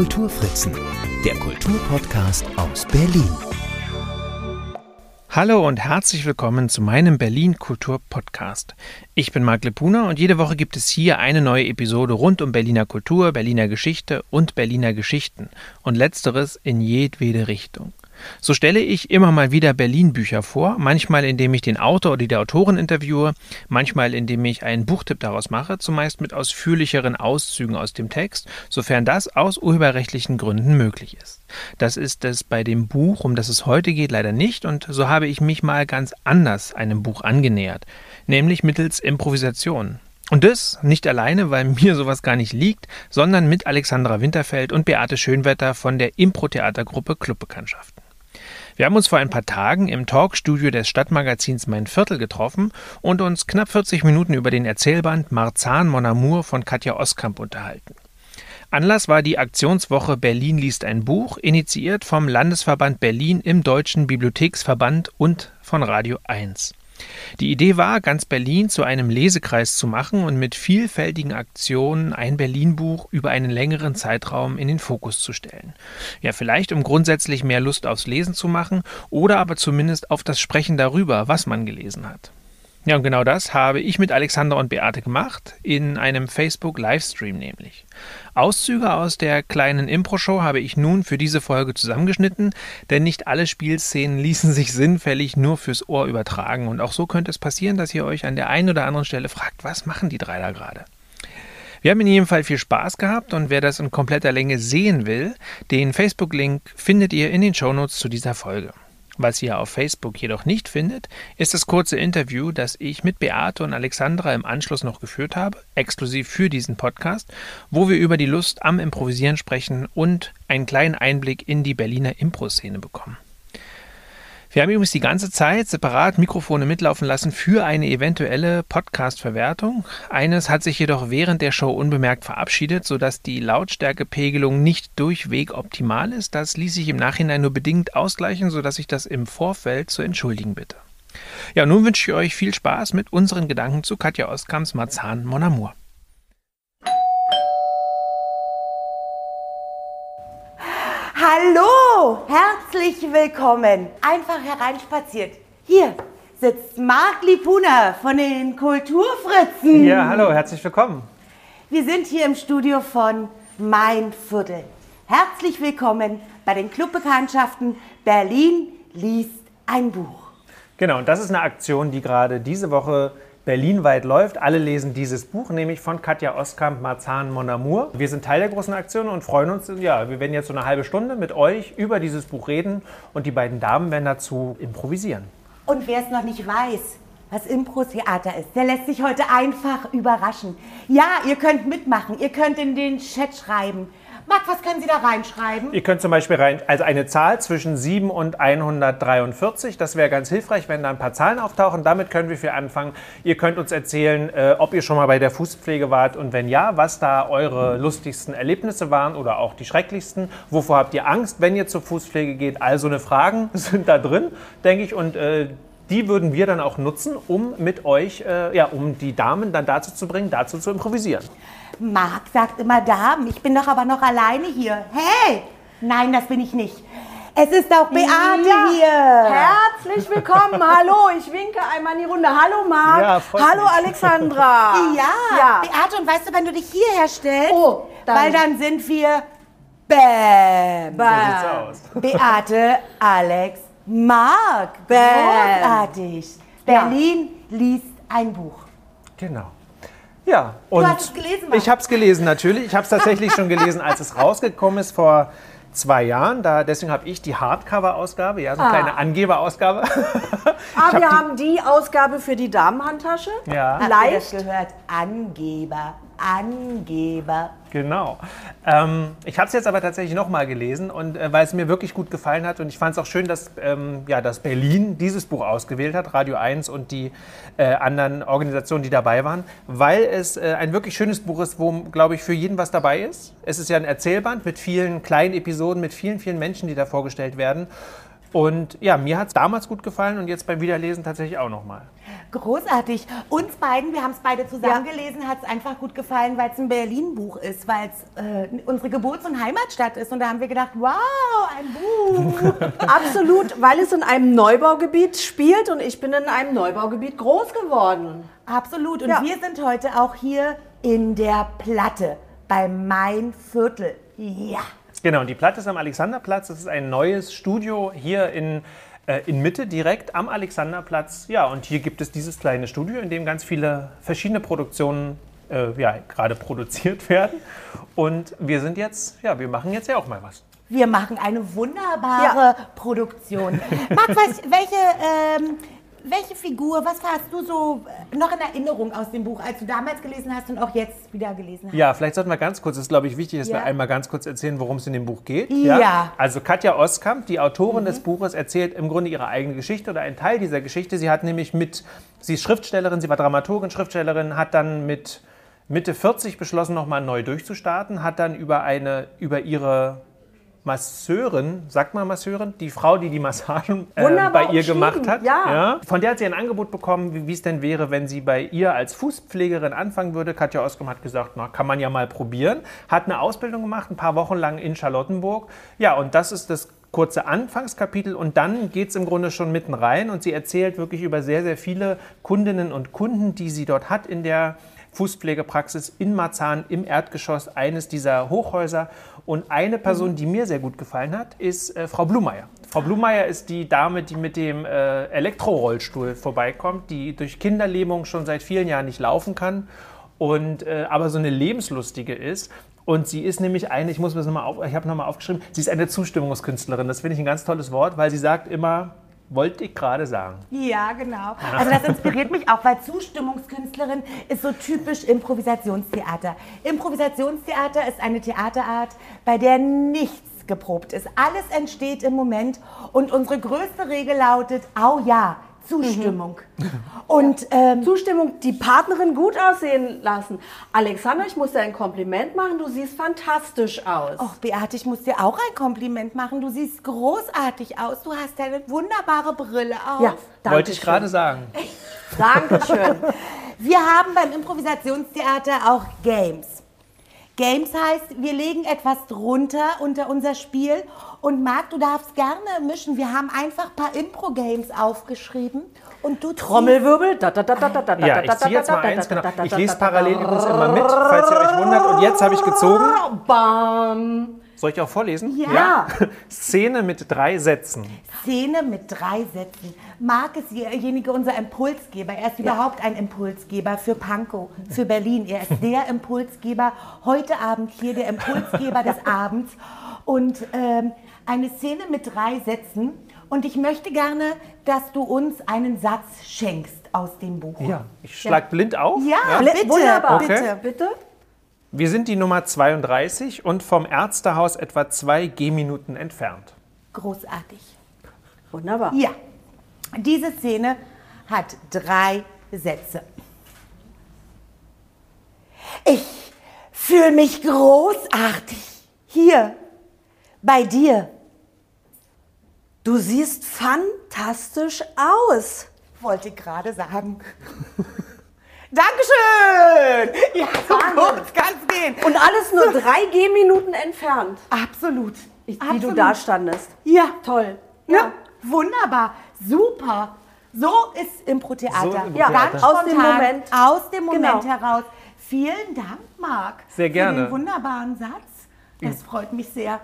Kulturfritzen, der Kulturpodcast aus Berlin. Hallo und herzlich willkommen zu meinem Berlin Kultur Podcast. Ich bin Marc Lepuna und jede Woche gibt es hier eine neue Episode rund um Berliner Kultur, Berliner Geschichte und Berliner Geschichten und letzteres in jedwede Richtung. So stelle ich immer mal wieder Berlin-Bücher vor, manchmal indem ich den Autor oder die Autorin interviewe, manchmal indem ich einen Buchtipp daraus mache, zumeist mit ausführlicheren Auszügen aus dem Text, sofern das aus urheberrechtlichen Gründen möglich ist. Das ist es bei dem Buch, um das es heute geht, leider nicht, und so habe ich mich mal ganz anders einem Buch angenähert, nämlich mittels Improvisation. Und das nicht alleine, weil mir sowas gar nicht liegt, sondern mit Alexandra Winterfeld und Beate Schönwetter von der Impro-Theatergruppe Clubbekanntschaften. Wir haben uns vor ein paar Tagen im Talkstudio des Stadtmagazins Mein Viertel getroffen und uns knapp 40 Minuten über den Erzählband Marzahn Mon Amour von Katja Oskamp unterhalten. Anlass war die Aktionswoche Berlin liest ein Buch, initiiert vom Landesverband Berlin im Deutschen Bibliotheksverband und von Radio 1. Die Idee war, ganz Berlin zu einem Lesekreis zu machen und mit vielfältigen Aktionen ein Berlin-Buch über einen längeren Zeitraum in den Fokus zu stellen. Ja, vielleicht um grundsätzlich mehr Lust aufs Lesen zu machen oder aber zumindest auf das Sprechen darüber, was man gelesen hat. Ja, und genau das habe ich mit Alexander und Beate gemacht, in einem Facebook-Livestream nämlich. Auszüge aus der kleinen Impro-Show habe ich nun für diese Folge zusammengeschnitten, denn nicht alle Spielszenen ließen sich sinnfällig nur fürs Ohr übertragen und auch so könnte es passieren, dass ihr euch an der einen oder anderen Stelle fragt, was machen die drei da gerade? Wir haben in jedem Fall viel Spaß gehabt und wer das in kompletter Länge sehen will, den Facebook-Link findet ihr in den Shownotes zu dieser Folge. Was ihr auf Facebook jedoch nicht findet, ist das kurze Interview, das ich mit Beate und Alexandra im Anschluss noch geführt habe, exklusiv für diesen Podcast, wo wir über die Lust am Improvisieren sprechen und einen kleinen Einblick in die Berliner Impro-Szene bekommen. Wir haben übrigens die ganze Zeit separat Mikrofone mitlaufen lassen für eine eventuelle Podcast-Verwertung. Eines hat sich jedoch während der Show unbemerkt verabschiedet, sodass die Lautstärkepegelung nicht durchweg optimal ist. Das ließ sich im Nachhinein nur bedingt ausgleichen, sodass ich das im Vorfeld zu entschuldigen bitte. Ja, nun wünsche ich euch viel Spaß mit unseren Gedanken zu Katja Ostkamps Marzahn Mon Amour. Hallo, herzlich willkommen. Einfach hereinspaziert. Hier sitzt Marc Lipuna von den Kulturfritzen. Ja, hallo, herzlich willkommen. Wir sind hier im Studio von Mein Viertel. Herzlich willkommen bei den Clubbekanntschaften Berlin liest ein Buch. Genau, und das ist eine Aktion, die gerade diese Woche berlinweit läuft. Alle lesen dieses Buch, nämlich von Katja Oskamp, Marzahn Mon Amour. Wir sind Teil der großen Aktion und freuen uns, ja, wir werden jetzt so eine halbe Stunde mit euch über dieses Buch reden und die beiden Damen werden dazu improvisieren. Und wer es noch nicht weiß, was Impro-Theater ist, der lässt sich heute einfach überraschen. Ja, ihr könnt mitmachen, ihr könnt in den Chat schreiben. Marc, was können Sie da reinschreiben? Ihr könnt zum Beispiel rein, also eine Zahl zwischen 7 und 143. Das wäre ganz hilfreich, wenn da ein paar Zahlen auftauchen. Damit können wir viel anfangen. Ihr könnt uns erzählen, äh, ob ihr schon mal bei der Fußpflege wart und wenn ja, was da eure lustigsten Erlebnisse waren oder auch die schrecklichsten. Wovor habt ihr Angst, wenn ihr zur Fußpflege geht? All so eine Fragen sind da drin, denke ich. Und äh, die würden wir dann auch nutzen, um mit euch, äh, ja, um die Damen dann dazu zu bringen, dazu zu improvisieren. Marc sagt immer Damen, ich bin doch aber noch alleine hier. Hey! Nein, das bin ich nicht. Es ist auch Beate Ja. hier. Herzlich willkommen. Hallo, ich winke einmal in die Runde. Hallo Marc. Ja, Hallo mich. Alexandra. Ja, Ja. Beate, und weißt du, wenn du dich hierher stellst, Oh, dann- weil dann sind wir Bäm. So sieht's aus. Beate, Alex, Marc. Bäm. Großartig. Berlin liest ein Buch. Genau. Ja, und hast es gelesen, Marc? ich habe es gelesen natürlich. Ich habe es tatsächlich schon gelesen, als es rausgekommen ist vor zwei Jahren. Da, deswegen habe ich die Hardcover-Ausgabe, ja, so eine Ah. kleine Angeberausgabe. Ah, hab wir die- haben die Ausgabe für die Damenhandtasche. Ja. Habt ihr Leicht. das gehört? Angeber, Angeber. Genau. Ähm, ich habe es jetzt aber tatsächlich nochmal gelesen und äh, weil es mir wirklich gut gefallen hat und ich fand es auch schön, dass, ähm, ja, dass Berlin dieses Buch ausgewählt hat, Radio 1 und die äh, anderen Organisationen, die dabei waren, weil es äh, ein wirklich schönes Buch ist, wo, glaube ich, für jeden was dabei ist. Es ist ja ein Erzählband mit vielen kleinen Episoden, mit vielen, vielen Menschen, die da vorgestellt werden. Und ja, mir hat es damals gut gefallen und jetzt beim Wiederlesen tatsächlich auch nochmal. Großartig. Uns beiden, wir haben es beide zusammen gelesen, hat es einfach gut gefallen, weil es ein Berlin-Buch ist, weil es äh, unsere Geburts- und Heimatstadt ist. Und da haben wir gedacht, wow, ein Buch. Absolut, weil es in einem Neubaugebiet spielt und ich bin in einem Neubaugebiet groß geworden. Absolut. Und Ja. wir sind heute auch hier in der Platte bei Mein Viertel. Ja. Genau, und die Platte ist am Alexanderplatz. Das ist ein neues Studio hier in, äh, in Mitte, direkt am Alexanderplatz. Ja, und hier gibt es dieses kleine Studio, in dem ganz viele verschiedene Produktionen äh, ja, gerade produziert werden. Und wir sind jetzt, ja, wir machen jetzt ja auch mal was. Wir machen eine wunderbare Produktion. Max, was, welche, ähm, welche Figur, was hast du so äh, noch in Erinnerung aus dem Buch, als du damals gelesen hast und auch jetzt wieder gelesen hast? Ja, vielleicht sollten wir ganz kurz, es ist glaube ich wichtig, dass Ja. wir einmal ganz kurz erzählen, worum es in dem Buch geht. Ja. Also Katja Oskamp, die Autorin Mhm. des Buches, erzählt im Grunde ihre eigene Geschichte oder einen Teil dieser Geschichte. Sie hat nämlich mit, sie ist Schriftstellerin, sie war Dramaturgin, Schriftstellerin, hat dann mit Mitte 40 beschlossen, nochmal neu durchzustarten, hat dann über eine, über ihre Masseurin, sagt man Masseurin, die Frau, die die Massagen äh, bei ihr gemacht hat. ja. Von der hat sie ein Angebot bekommen, wie wie es denn wäre, wenn sie bei ihr als Fußpflegerin anfangen würde. Katja Oskum hat gesagt, na, kann man ja mal probieren. Hat eine Ausbildung gemacht, ein paar Wochen lang in Charlottenburg. Ja, und das ist das kurze Anfangskapitel und dann geht es im Grunde schon mitten rein und sie erzählt wirklich über sehr, sehr viele Kundinnen und Kunden, die sie dort hat in der Fußpflegepraxis in Marzahn im Erdgeschoss eines dieser Hochhäuser. Und eine Person, die mir sehr gut gefallen hat, ist äh, Frau Blumeier. Frau Blumeier ist die Dame, die mit dem äh, Elektrorollstuhl vorbeikommt, die durch Kinderlähmung schon seit vielen Jahren nicht laufen kann und äh, aber so eine lebenslustige ist. Und sie ist nämlich eine, ich muss mir das nochmal auf, ich habe nochmal aufgeschrieben, sie ist eine Zustimmungskünstlerin. Das finde ich ein ganz tolles Wort, weil sie sagt immer, wollte ich gerade sagen. Ja, genau. Also das inspiriert mich auch, weil Zustimmungskünstlerin ist so typisch Improvisationstheater. Improvisationstheater ist eine Theaterart, bei der nichts geprobt ist. Alles entsteht im Moment und unsere größte Regel lautet, au ja, Zustimmung. Und ähm, Zustimmung, die Partnerin gut aussehen lassen. Alexander, ich muss dir ein Kompliment machen, du siehst fantastisch aus. Och, Beate, ich muss dir auch ein Kompliment machen. Du siehst großartig aus. Du hast eine wunderbare Brille auf. ja, danke wollte ich gerade sagen. Dankeschön. Wir haben beim Improvisationstheater auch Games. Games heißt, wir legen etwas drunter unter unser Spiel. Und Marc, du darfst gerne mischen. Wir haben einfach ein paar Impro-Games aufgeschrieben. Und du Trommelwirbel. Da, da, da, da, da, da, Ja, ich ziehe jetzt mal eins, genau. Ich lese parallel übrigens immer mit, falls ihr euch wundert. Und jetzt habe ich gezogen. Bam. Soll ich auch vorlesen? Ja. Szene mit drei Sätzen. Szene mit drei Sätzen. Marc ist derjenige, unser Impulsgeber. Er ist überhaupt ein Impulsgeber für Pankow, für Berlin. Er ist der Impulsgeber. Heute Abend hier der Impulsgeber des Abends. Und ähm, eine Szene mit drei Sätzen. Und ich möchte gerne, dass du uns einen Satz schenkst aus dem Buch. Ja. Ich schlag blind auf. Ja, Bl- bitte, Wunderbar. bitte. Bitte? Wir sind die Nummer 32 und vom Ärztehaus etwa zwei Gehminuten entfernt. Großartig. Wunderbar. Ja, diese Szene hat drei Sätze. Ich fühle mich großartig hier bei dir. Du siehst fantastisch aus. Wollte ich gerade sagen. Dankeschön! Ja, so kurz kann es gehen. Und alles nur drei Gehminuten entfernt, Absolut. wie du Absolut. da standest. Ja. Toll. Ja, wunderbar. Super. So ist Impro-Theater. So ja, ganz Aus dem spontan, Moment. Aus dem Moment Genau. heraus. Vielen Dank, Marc. Sehr Für gerne. den wunderbaren Satz. Das freut mich sehr.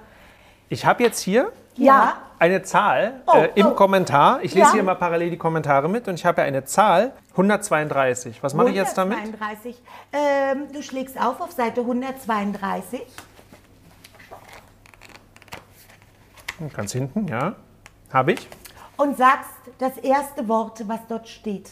Ich habe jetzt hier Ja. eine Zahl Oh, äh, im oh. Kommentar. Ich lese Ja. hier mal parallel die Kommentare mit und ich habe ja eine Zahl 132. Was mache ich jetzt damit? 132. Ähm, du schlägst auf auf Seite 132. Ganz hinten, ja. Habe ich. Und sagst das erste Wort, was dort steht.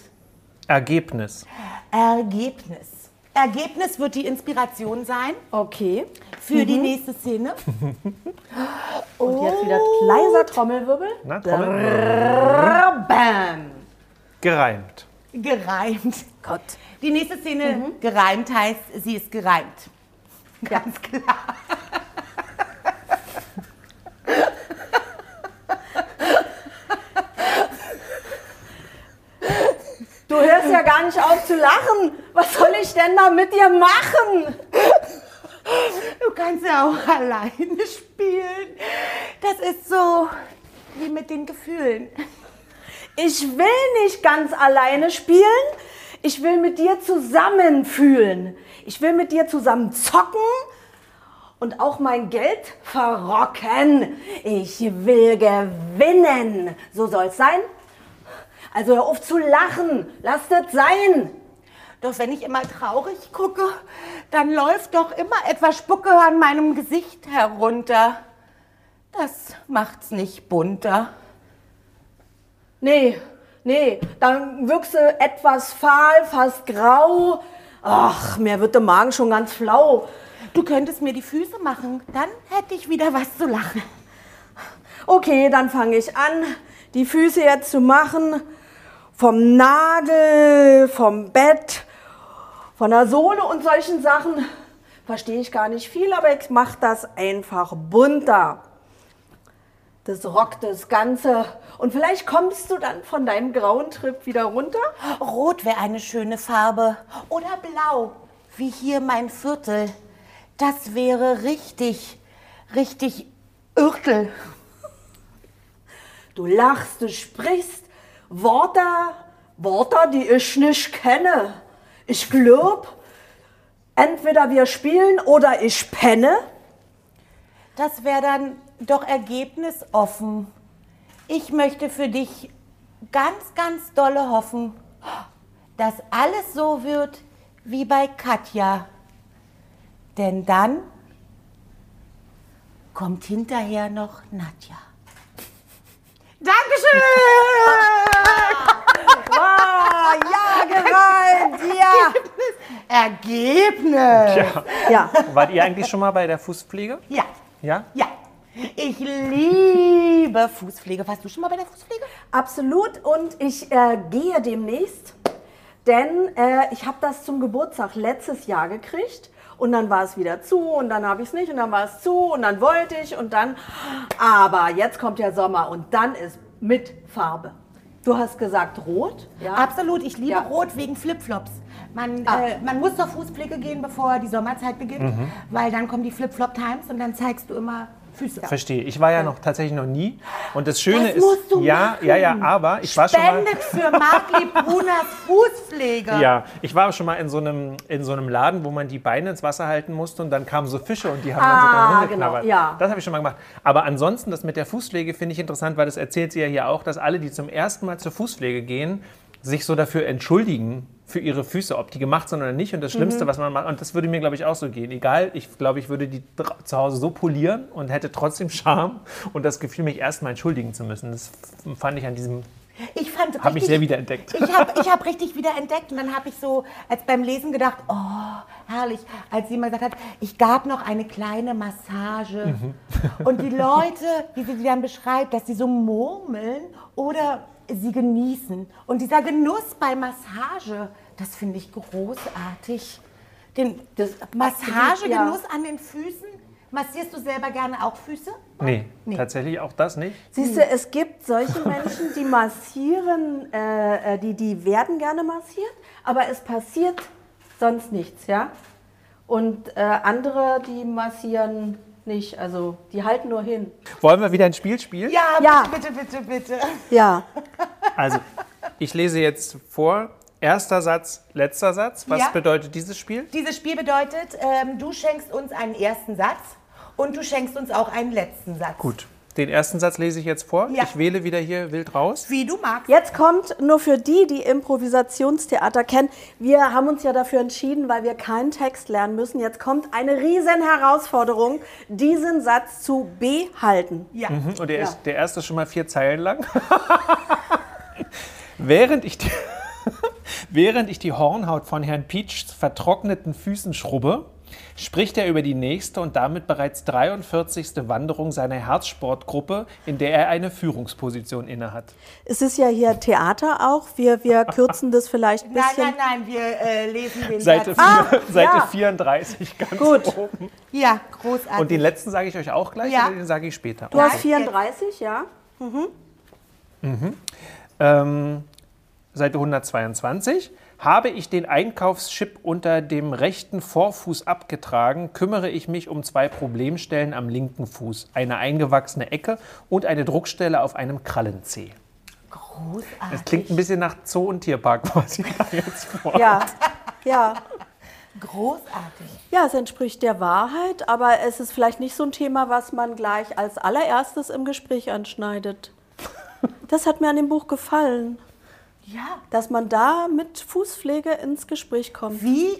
Ergebnis. Ergebnis. Ergebnis wird die Inspiration sein Okay. für die nächste Szene. Und jetzt wieder leiser Trommelwirbel. Na, Trommel. Bam. Gereimt. Gereimt. Gott. Die nächste Szene gereimt heißt, sie ist gereimt. Ganz klar. Gar nicht auf zu lachen. Was soll ich denn da mit dir machen? Du kannst ja auch alleine spielen. Das ist so wie mit den Gefühlen. Ich will nicht ganz alleine spielen. Ich will mit dir zusammen fühlen. Ich will mit dir zusammen zocken und auch mein Geld verrocken. Ich will gewinnen. So soll's sein. Also hör auf zu lachen. Lass das sein. Doch wenn ich immer traurig gucke, dann läuft doch immer etwas Spucke an meinem Gesicht herunter. Das macht's nicht bunter. Nee, nee, dann wirkst du etwas fahl, fast grau. Ach, mir wird der Magen schon ganz flau. Du könntest mir die Füße machen, dann hätte ich wieder was zu lachen. Okay, dann fange ich an, die Füße jetzt zu machen. Vom Nagel, vom Bett, von der Sohle und solchen Sachen. Verstehe ich gar nicht viel, aber ich mache das einfach bunter. Das rockt das Ganze. Und vielleicht kommst du dann von deinem grauen Trip wieder runter. Rot wäre eine schöne Farbe. Oder blau, wie hier mein Viertel. Das wäre richtig, richtig Irtel. Du lachst, du sprichst Worte, Worte, die ich nicht kenne. Ich glaub, entweder wir spielen oder ich penne. Das wäre dann doch ergebnisoffen. Ich möchte für dich ganz, ganz dolle hoffen, dass alles so wird wie bei Katja. Denn dann kommt hinterher noch Nadja. Dankeschön! Ah, ja, gereimt, ja. Ergebnis! Ja. Ja, Wart ihr eigentlich schon mal bei der Fußpflege? Ja, Ja? ja. Ich liebe Fußpflege. Warst du schon mal bei der Fußpflege? absolut. Und ich äh, gehe demnächst, denn äh, ich habe das zum Geburtstag letztes Jahr gekriegt. Und dann war es wieder zu und dann habe ich es nicht und dann war es zu und dann wollte ich und dann. Aber jetzt kommt ja Sommer und dann ist mit Farbe. Du hast gesagt rot, ja? Absolut, ich liebe Ja. Rot wegen Flipflops. Man, Ah. äh, man muss zur Fußpflege gehen, bevor die Sommerzeit beginnt, weil dann kommen die Flip-Flop-Times und dann zeigst du immer Füße. Verstehe. Ich war ja noch tatsächlich noch nie. Und das Schöne Das ist, musst du ja, machen. ja, ja, aber ich war schon mal. Für Mark Brunas Fußpflege. Ja, ich war schon mal in so einem in so einem Laden, wo man die Beine ins Wasser halten musste und dann kamen so Fische und die haben dann so Ah, genau, ja. Das habe ich schon mal gemacht. Aber ansonsten das mit der Fußpflege finde ich interessant, weil das erzählt sie ja hier auch, dass alle, die zum ersten Mal zur Fußpflege gehen, sich so dafür entschuldigen für ihre Füße, ob die gemacht sind oder nicht. Und das Mhm. Schlimmste, was man macht, und das würde mir, glaube ich, auch so gehen. Egal, ich glaube, ich würde die zu Hause so polieren und hätte trotzdem Scham und das Gefühl, mich erstmal entschuldigen zu müssen. Das fand ich an diesem, Ich fand habe mich richtig- sehr wiederentdeckt. Ich habe ich hab richtig wieder entdeckt und dann habe ich so als beim Lesen gedacht, oh, herrlich, als jemand gesagt hat, ich gab noch eine kleine Massage. Mhm. Und die Leute, wie sie die dann beschreibt, dass sie so murmeln oder sie genießen. Und dieser Genuss bei Massage, das finde ich großartig. Den Das- Massagegenuss an den Füßen. Massierst du selber gerne auch Füße? Nee, Nee. tatsächlich auch das nicht. Siehst du, es gibt solche Menschen, die massieren, äh, äh, die, die werden gerne massiert, aber es passiert sonst nichts, ja? Und äh, andere, die massieren nicht, also die halten nur hin. Wollen wir wieder ein Spiel spielen? Ja, Ja. bitte, bitte, bitte. Ja. Also, ich lese jetzt vor. Erster Satz, letzter Satz. Was Ja. bedeutet dieses Spiel? Dieses Spiel bedeutet, ähm, du schenkst uns einen ersten Satz und du schenkst uns auch einen letzten Satz. Gut. Den ersten Satz lese ich jetzt vor. Ja. Ich wähle wieder hier wild raus. Wie du magst. Jetzt kommt nur für die, die Improvisationstheater kennen. Wir haben uns ja dafür entschieden, weil wir keinen Text lernen müssen. Jetzt kommt eine riesen Herausforderung, diesen Satz zu behalten. Ja. Mhm, Und der, Ja. ist, der erste ist schon mal vier Zeilen lang. während, ich die, während ich die Hornhaut von Herrn Peachs vertrockneten Füßen schrubbe, spricht er über die nächste und damit bereits 43. Wanderung seiner Herzsportgruppe, in der er eine Führungsposition innehat. Es ist ja hier Theater auch. Wir, wir kürzen das vielleicht ein Nein, bisschen. nein, nein, wir äh, lesen den Seite, vier, Seite ja. 34, ganz Gut. oben. Ja, großartig. Und den letzten sage ich euch auch gleich Ja. oder den sage ich später? Du hast Nein, 34, ja? Ähm, Seite 122. Habe ich den Einkaufschip unter dem rechten Vorfuß abgetragen, kümmere ich mich um zwei Problemstellen am linken Fuß. Eine eingewachsene Ecke und eine Druckstelle auf einem Krallenzeh. Großartig. Das klingt ein bisschen nach Zoo und Tierpark, was ich da jetzt vor. Ja, ja. Großartig. Ja, es entspricht der Wahrheit, aber es ist vielleicht nicht so ein Thema, was man gleich als allererstes im Gespräch anschneidet. Das hat mir an dem Buch gefallen, Ja. dass man da mit Fußpflege ins Gespräch kommt. Wie?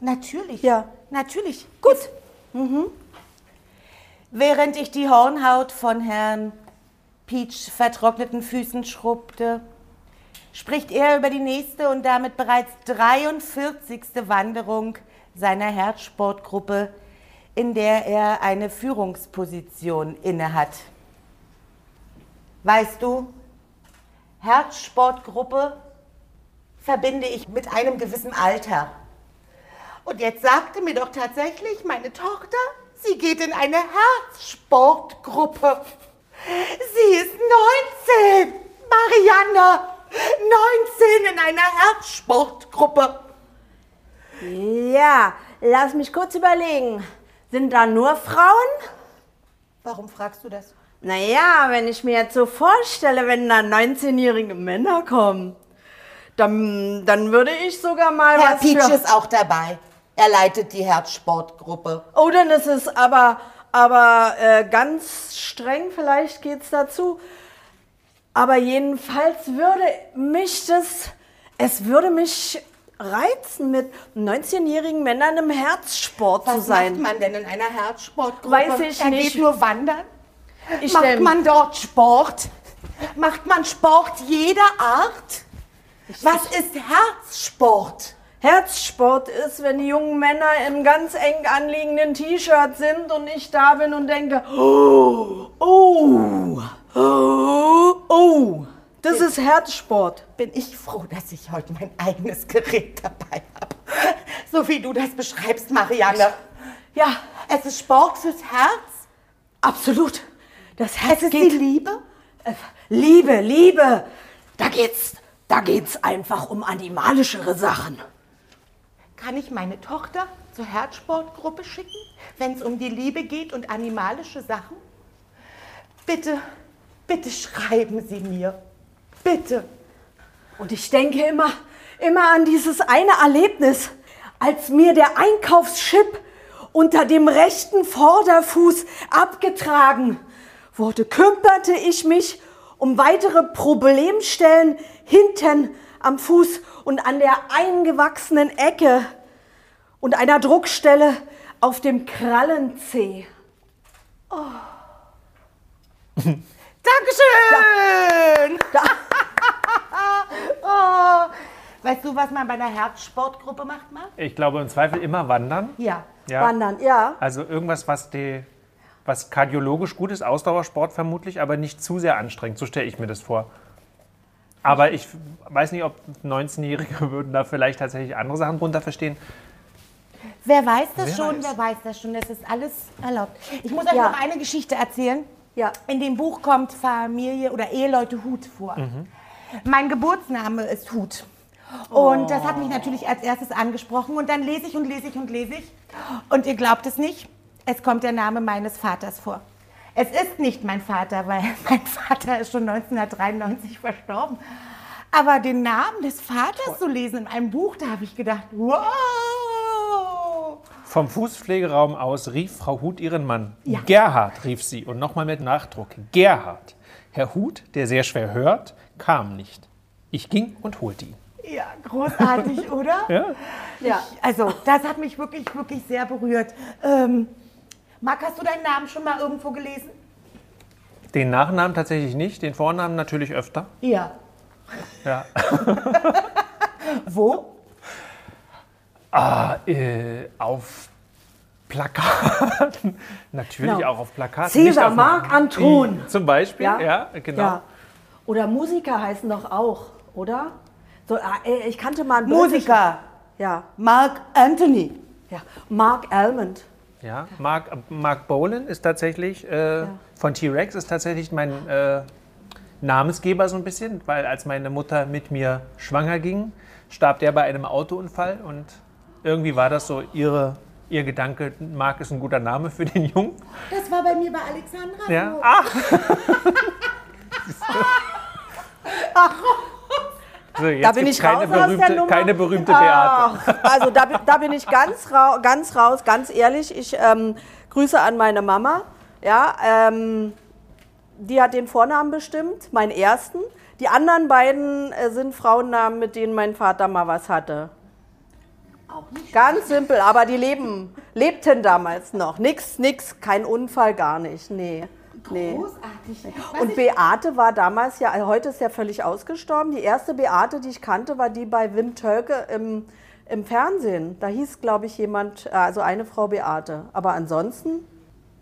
Natürlich. Ja. Natürlich. Gut. Mhm. Während ich die Hornhaut von Herrn Peach vertrockneten Füßen schrubbte, spricht er über die nächste und damit bereits 43. Wanderung seiner Herzsportgruppe, in der er eine Führungsposition innehat. Weißt du, Herzsportgruppe verbinde ich mit einem gewissen Alter. Und jetzt sagte mir doch tatsächlich meine Tochter, sie geht in eine Herzsportgruppe. Sie ist 19, Marianne. 19 in einer Herzsportgruppe. Ja, lass mich kurz überlegen. Sind da nur Frauen? Warum fragst du das? Naja, wenn ich mir jetzt so vorstelle, wenn da 19-jährige Männer kommen, dann, dann würde ich sogar mal Herr was Peach für... ist auch dabei. Er leitet die Herzsportgruppe. Oh, dann ist es aber, aber äh, ganz streng, vielleicht geht's dazu. Aber jedenfalls würde mich das, es würde mich reizen, mit 19-jährigen Männern im Herzsport zu Was sein. macht man denn in einer Herzsportgruppe? Weiß ich er nicht. geht nur wandern. Ich Macht man dort Sport? Macht man Sport jeder Art? Was ist Herzsport? Herzsport ist, wenn die jungen Männer im ganz eng anliegenden T-Shirt sind und ich da bin und denke, oh, oh, oh, oh. Das ist Herzsport. Bin ich froh, dass ich heute mein eigenes Gerät dabei habe. So wie du das beschreibst, Marianne. Ja, Es ist Sport fürs Herz. absolut. Das Herz Es ist geht die Liebe. Äh, Liebe, Liebe. Da geht's, da geht's einfach um animalischere Sachen. Kann ich meine Tochter zur Herzsportgruppe schicken, wenn es um die Liebe geht und animalische Sachen? Bitte, bitte schreiben Sie mir. Bitte. Und ich denke immer, immer an dieses eine Erlebnis, als mir der Einkaufschip unter dem rechten Vorderfuß abgetragen wurde, kümmerte ich mich um weitere Problemstellen hinten am Fuß und an der eingewachsenen Ecke und einer Druckstelle auf dem Krallenzeh. Dankeschön! Da, Oh. Weißt du, was man bei einer Herzsportgruppe macht, Marc? Ich glaube im Zweifel immer wandern. Ja. Ja. Wandern, ja. Also irgendwas, was, die, was kardiologisch gut ist, Ausdauersport vermutlich, aber nicht zu sehr anstrengend. So stelle ich mir das vor. Aber ich weiß nicht, ob 19-Jährige würden da vielleicht tatsächlich andere Sachen drunter verstehen. Wer weiß das Wer schon? weiß. Wer weiß das schon? Das ist alles erlaubt. Ich muss euch Ja. noch eine Geschichte erzählen. Ja. In dem Buch kommt Familie oder Eheleute Hut vor. Mein Geburtsname ist Hut. Und das hat mich natürlich als erstes angesprochen. Und dann lese ich und lese ich und lese ich. Und ihr glaubt es nicht, es kommt der Name meines Vaters vor. Es ist nicht mein Vater, weil mein Vater ist schon 1993 verstorben. Aber den Namen des Vaters zu lesen in einem Buch, da habe ich gedacht, wow. Vom Fußpflegeraum aus rief Frau Huth ihren Mann. Ja. Gerhard, rief sie und nochmal mit Nachdruck. Gerhard. Herr Huth, der sehr schwer hört, kam nicht. Ich ging und holte ihn. Ja, großartig, oder? Ja? Ja. Also, das hat mich wirklich, wirklich sehr berührt. Ähm, Marc, hast du deinen Namen schon mal irgendwo gelesen? Den Nachnamen tatsächlich nicht, den Vornamen natürlich öfter. Ja. Ja. Wo? Ah, äh, auf Plakaten. Natürlich Genau. auch auf Plakaten. Cäsar, auf- Marc Anton. Zum Beispiel, ja, Ja? genau. Ja. Oder Musiker heißen doch auch, oder? So, äh, ich kannte mal einen Musiker. Ja, Mark Anthony. ja. Mark Almond. Ja, Mark, Mark Bolan ist tatsächlich, äh, von T-Rex ist tatsächlich mein, äh, Namensgeber so ein bisschen, weil als meine Mutter mit mir schwanger ging, starb der bei einem Autounfall und irgendwie war das so ihre, ihr Gedanke, Marc ist ein guter Name für den Jungen. Das war bei mir bei Alexandra Ja. so. Ach! So, jetzt Da bin ich keine raus aus der berühmte, Nummer. keine berühmte Beate. Ach, also da, bin- da bin ich ganz, rau, ganz raus, ganz ehrlich. Ich ähm, grüße an meine Mama. Ja, ähm, die hat den Vornamen bestimmt, meinen ersten. Die anderen beiden äh, sind Frauennamen, mit denen mein Vater mal was hatte. Auch nicht. Ganz simpel, aber die leben, lebten damals noch. Nix, nix, kein Unfall, gar nicht. Nee. Nee. Großartig. Was Und ich- Beate war damals ja, also heute ist ja völlig ausgestorben. Die erste Beate, die ich kannte, war die bei Wim Tölke im, im Fernsehen. Da hieß, glaube ich, jemand, also eine Frau Beate. Aber ansonsten,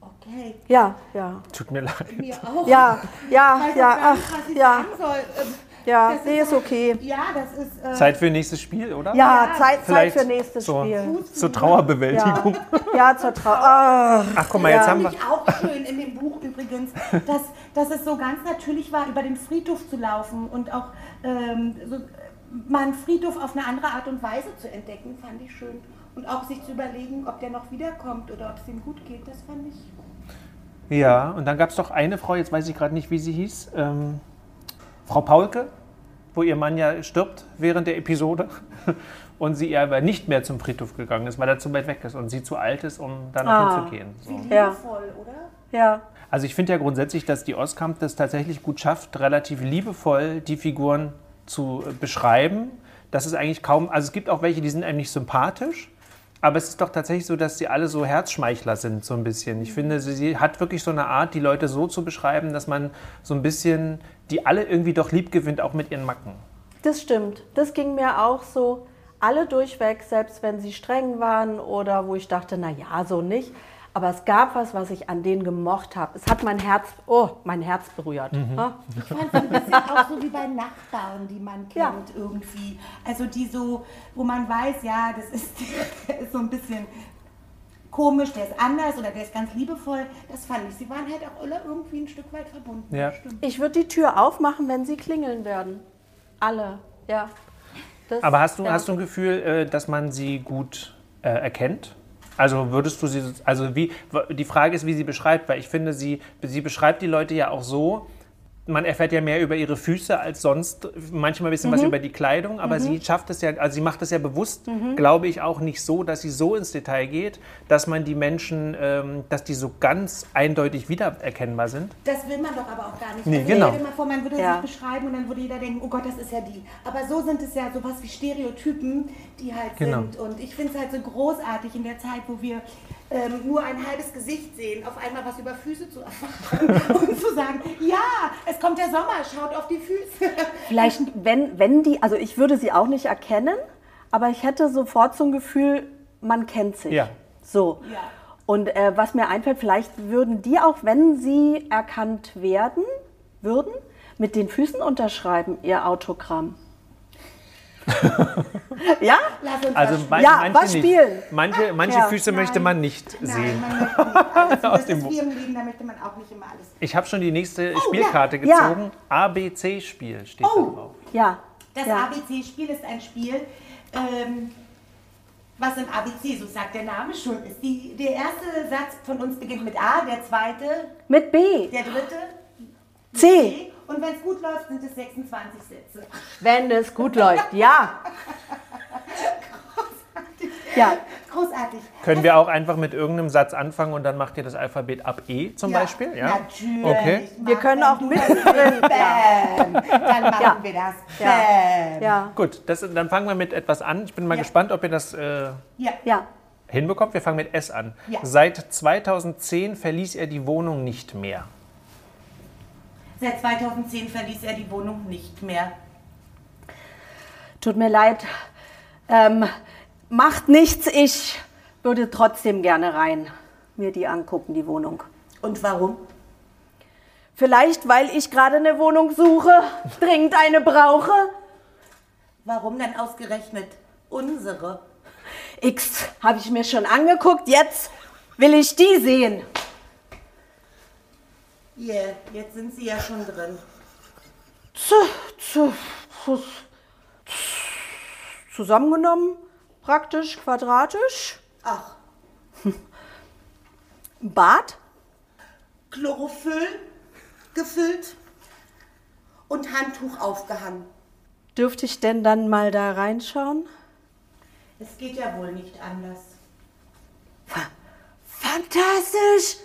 okay, ja, ja. Tut mir leid. mir auch. Ja, ja, ja, nicht, ach, was ich ja, sagen soll. Ja, das nee, ist okay. Ja, das ist. Äh, Zeit für nächstes Spiel, oder? Ja, Ja, Zeit, Zeit für nächstes so, Spiel. Zur Trauerbewältigung. Ja, ja zur Trauer. Ach, Ach, guck mal, jetzt haben wir. ich auch schön in dem Buch übrigens, dass, dass es so ganz natürlich war, über den Friedhof zu laufen und auch ähm, so, mal einen Friedhof auf eine andere Art und Weise zu entdecken, fand ich schön. Und auch sich zu überlegen, ob der noch wiederkommt oder ob es ihm gut geht, das fand ich. Ja, und dann gab es doch eine Frau, jetzt weiß ich gerade nicht, wie sie hieß, ähm, Frau Paulke, wo ihr Mann ja stirbt während der Episode und sie aber nicht mehr zum Friedhof gegangen ist, weil er zu weit weg ist und sie zu alt ist, um da noch Ah. hinzugehen. So. Wie Ja. liebevoll, oder? ja. Also ich finde ja grundsätzlich, dass die Oskamp das tatsächlich gut schafft, relativ liebevoll die Figuren zu äh, beschreiben. Das ist eigentlich kaum, also es gibt auch welche, die sind einem nicht sympathisch, aber es ist doch tatsächlich so, dass sie alle so Herzschmeichler sind, so ein bisschen. Ich finde, sie, sie hat wirklich so eine Art, die Leute so zu beschreiben, dass man so ein bisschen die alle irgendwie doch lieb gewinnt, auch mit ihren Macken. Das stimmt. Das ging mir auch so. Alle durchweg, selbst wenn sie streng waren oder wo ich dachte, na ja, so nicht. Aber es gab was, was ich an denen gemocht habe. Es hat mein Herz, oh, mein Herz berührt. Ha? Ich fand es ein bisschen auch so wie bei Nachbarn, die man kennt Ja. irgendwie. Also die so, wo man weiß, ja, das ist, ist so ein bisschen komisch, der ist anders oder der ist ganz liebevoll. Das fand ich. Sie waren halt auch alle irgendwie ein Stück weit verbunden. Ja. Ich würde die Tür aufmachen, wenn sie klingeln werden. Alle, ja. Das, Aber hast du, ja. hast du ein Gefühl, äh, dass man sie gut äh, erkennt? Also würdest du sie, also wie, die Frage ist, wie sie beschreibt, weil ich finde, sie, sie beschreibt die Leute ja auch so, man erfährt ja mehr über ihre Füße als sonst, manchmal ein bisschen was über die Kleidung, aber sie schafft es ja, also sie macht es ja bewusst, glaube ich, auch nicht so, dass sie so ins Detail geht, dass man die Menschen, ähm, dass die so ganz eindeutig wiedererkennbar sind. Das will man doch aber auch gar nicht. Nee, also genau. Dir mal vor, man würde Ja. sich beschreiben und dann würde jeder denken, oh Gott, das ist ja die. Aber so sind es ja sowas wie Stereotypen, die halt Genau. sind. Und ich finde es halt so großartig in der Zeit, wo wir ähm, nur ein halbes Gesicht sehen, auf einmal was über Füße zu erfahren und zu sagen, ja, es kommt der Sommer, schaut auf die Füße. Vielleicht, wenn, wenn die, also ich würde sie auch nicht erkennen, aber ich hätte sofort so ein Gefühl, man kennt sich. Ja. So. Ja. Und äh, was mir einfällt, vielleicht würden die auch, wenn sie erkannt werden, würden, mit den Füßen unterschreiben, ihr Autogramm. ja? Lass uns Also was man- Ja, manche was nicht. spielen. Manche, manche Ja. Füße möchte Nein. man nicht Nein, sehen. man möchte nicht alles. Aus Das dem ist wie im Leben, da möchte man auch nicht immer alles. Ich habe schon die nächste Oh, Spielkarte ja. Ja. gezogen. ABC-Spiel steht Oh. da drauf. Ja. Das ja. ABC-Spiel ist ein Spiel, ähm, was im ABC, so sagt der Name schon, ist. Die, der erste Satz von uns beginnt mit A, der zweite, Mit B. der dritte C. Und wenn es gut läuft, sind es 26 Sätze. Wenn es gut läuft. Ja. Ja. Großartig. Können wir auch einfach mit irgendeinem Satz anfangen und dann macht ihr das Alphabet ab E zum Beispiel? Ja. Natürlich. Okay. Wir können auch mit mittendrin. Bam. Dann machen Ja. wir das. Ja. Bam. Ja. Gut, das, dann fangen wir mit etwas an. Ich bin mal Ja. gespannt, ob ihr das äh, Ja. Ja. hinbekommt. Wir fangen mit S an. Ja. Seit 2010 verließ er die Wohnung nicht mehr. Seit 2010 verließ er die Wohnung nicht mehr. Tut mir leid. Ähm, macht nichts. Ich würde trotzdem gerne rein. Mir die angucken, die Wohnung. Und warum? Vielleicht, weil ich gerade eine Wohnung suche, dringend eine brauche. Warum dann ausgerechnet unsere? X habe ich mir schon angeguckt. Jetzt will ich die sehen. Yeah, jetzt sind sie ja schon drin. zu, zu, zu, zusammengenommen, praktisch quadratisch. Ach, Bad, Chlorophyll gefüllt und Handtuch aufgehangen. dürfte ich denn dann mal da reinschauen? Es geht ja wohl nicht anders. Fantastisch!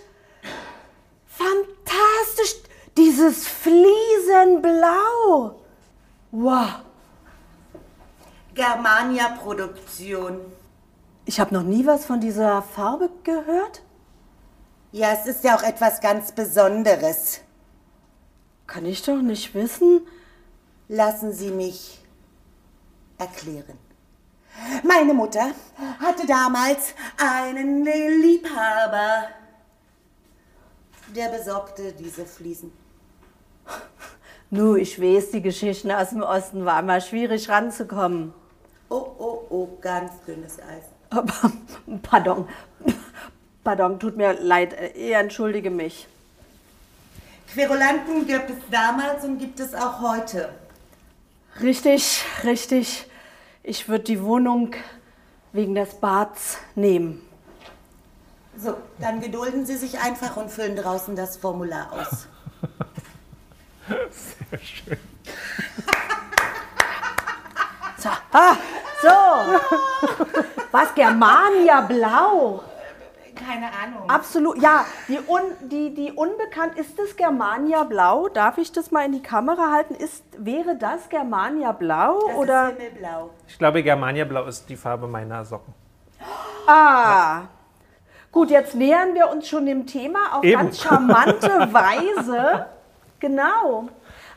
Fantastisch! Dieses Fliesenblau! Wow! Germania-Produktion. Ich habe noch nie was von dieser Farbe gehört. Ja, es ist ja auch etwas ganz Besonderes. Kann ich doch nicht wissen. Lassen Sie mich erklären. Meine Mutter hatte damals einen Liebhaber, der besorgte diese Fliesen. Nu, ich weiß, die Geschichten aus dem Osten war mal schwierig ranzukommen. Oh, oh, oh, ganz dünnes Eis. Pardon, pardon, tut mir leid, ich entschuldige mich. Querulanten gibt es damals und gibt es auch heute. Richtig, richtig. Ich würde die Wohnung wegen des Bads nehmen. So, dann gedulden Sie sich einfach und füllen draußen das Formular aus. So, ah, so. Was, Germania Blau? Keine Ahnung. Absolut, ja. Die, un, die, die unbekannt, ist das Germania Blau? Darf ich das mal in die Kamera halten? Ist, wäre das Germania Blau? Das oder? ist Himmelblau. Ich glaube, Germania Blau ist die Farbe meiner Socken. Ah. Gut, jetzt nähern wir uns schon dem Thema auf Eben. ganz charmante Weise. Genau.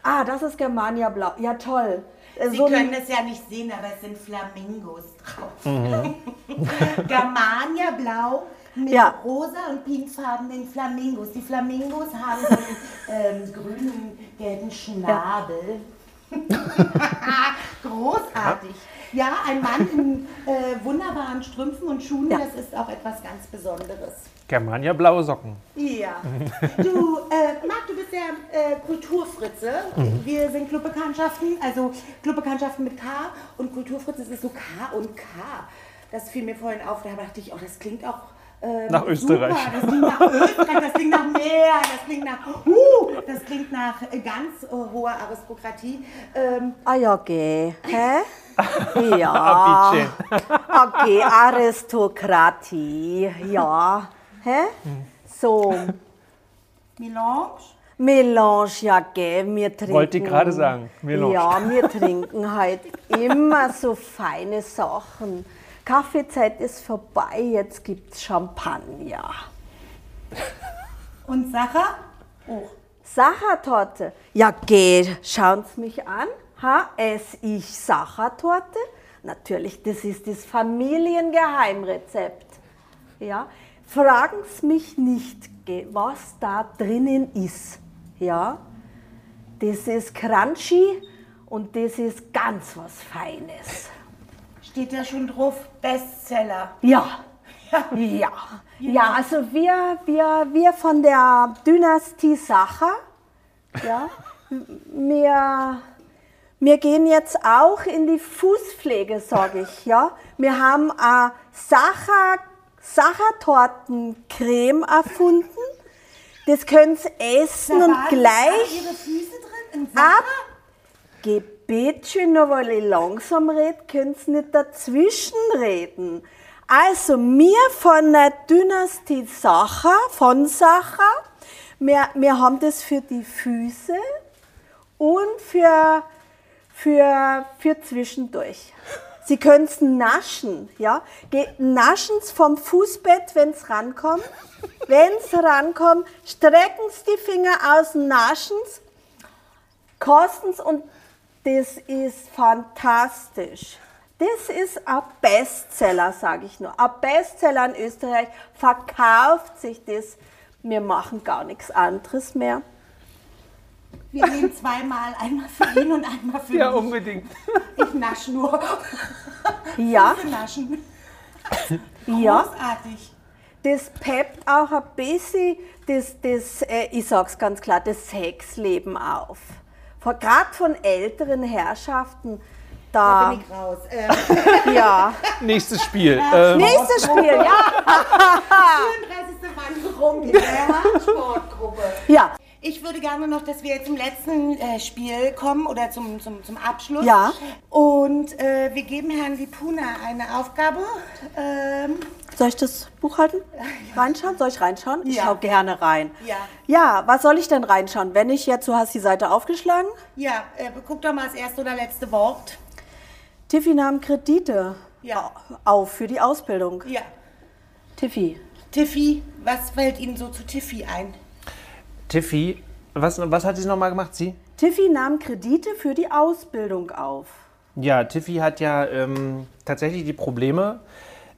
Ah, das ist Germania Blau. Ja, toll. Sie so können es ja nicht sehen, aber es sind Flamingos drauf. Germania Blau mit Ja. rosa und pinkfarbenen Flamingos. Die Flamingos haben so einen ähm, grünen, gelben Schnabel. Großartig. Ja, ein Mann in äh, wunderbaren Strümpfen und Schuhen, Ja. das ist auch etwas ganz Besonderes. Germania blaue Socken. Ja. Du, äh, Marc, du bist ja äh, Kulturfritze. Wir sind Clubbekanntschaften, also Clubbekanntschaften mit K und Kulturfritze, das ist so K und K. Das fiel mir vorhin auf, da dachte ich, oh, das klingt auch ähm, Nach Österreich. Super. Das klingt nach Österreich, das klingt nach Meer, das klingt nach, uh, das klingt nach äh, ganz äh, hoher Aristokratie. Ähm, Ah ja, okay. Hä? Ja. Bitte. Okay, Aristokratie. Ja. Hä? So. Melange? Melange, ja, gell, wir trinken. Wollte ich gerade sagen, Melange. Ja, wir trinken halt immer so feine Sachen. Kaffeezeit ist vorbei, jetzt gibt's Champagner. Und Sacher? Oh. Sachertorte. Ja, geh, schauen Sie mich an. Ha, ess ich Sachertorte? Natürlich, das ist das Familiengeheimrezept. Ja, fragen Sie mich nicht, was da drinnen ist. Ja, das ist crunchy und das ist ganz was Feines. Steht da schon drauf, Bestseller. Ja. Ja. Ja, also wir, wir, wir von der Dynastie Sacher, ja, wir, wir gehen jetzt auch in die Fußpflege, sage ich, ja. Wir haben eine Sacher, Sachertortencreme erfunden. Das können Sie essen und waren gleich Ihre Füße drin? Ab. Gebetchen, nur weil ich langsam rede, können Sie nicht dazwischen reden. Also, wir von der Dynastie Sacher, von Sacher, wir, wir haben das für die Füße und für, für, für zwischendurch. Sie können es naschen, ja. Naschen es vom Fußbett, wenn es rankommt. Wenn es rankommt, strecken Sie die Finger aus, naschen es Kostens und das ist fantastisch. Das ist ein Bestseller, sage ich nur. Ein Bestseller in Österreich verkauft sich das. Wir machen gar nichts anderes mehr. Wir nehmen zweimal, einmal für ihn und einmal für Ja, mich. unbedingt. Ich nasch nur. Ja, Füße naschen. ja. Großartig. Das peppt auch ein bisschen das, das äh, ich sag's ganz klar, das Sexleben auf. Gerade von älteren Herrschaften, Da da, bin ich raus. Ähm, ja. Nächstes Spiel. Ähm, Nächstes Spiel, ja. 34. Wanderung in der Sportgruppe. Ja, Ich würde gerne noch, dass wir zum letzten äh, Spiel kommen oder zum, zum, zum Abschluss. Ja. Und äh, wir geben Herrn Lipuna eine Aufgabe. Ähm, soll ich das Buch halten? Reinschauen? Soll ich reinschauen? Ich Ja. schau gerne rein. Ja. Ja, was soll ich denn reinschauen? Wenn ich jetzt, du hast die Seite aufgeschlagen. ja, äh, guck doch mal das erste oder letzte Wort. Tiffy nahm Kredite Ja. auf für die Ausbildung. Ja. Tiffy. Tiffy, was fällt Ihnen so zu Tiffy ein? Tiffy, was, was hat sie nochmal gemacht? Sie? Tiffy nahm Kredite für die Ausbildung auf. Ja, Tiffy hat ja ähm, tatsächlich die Probleme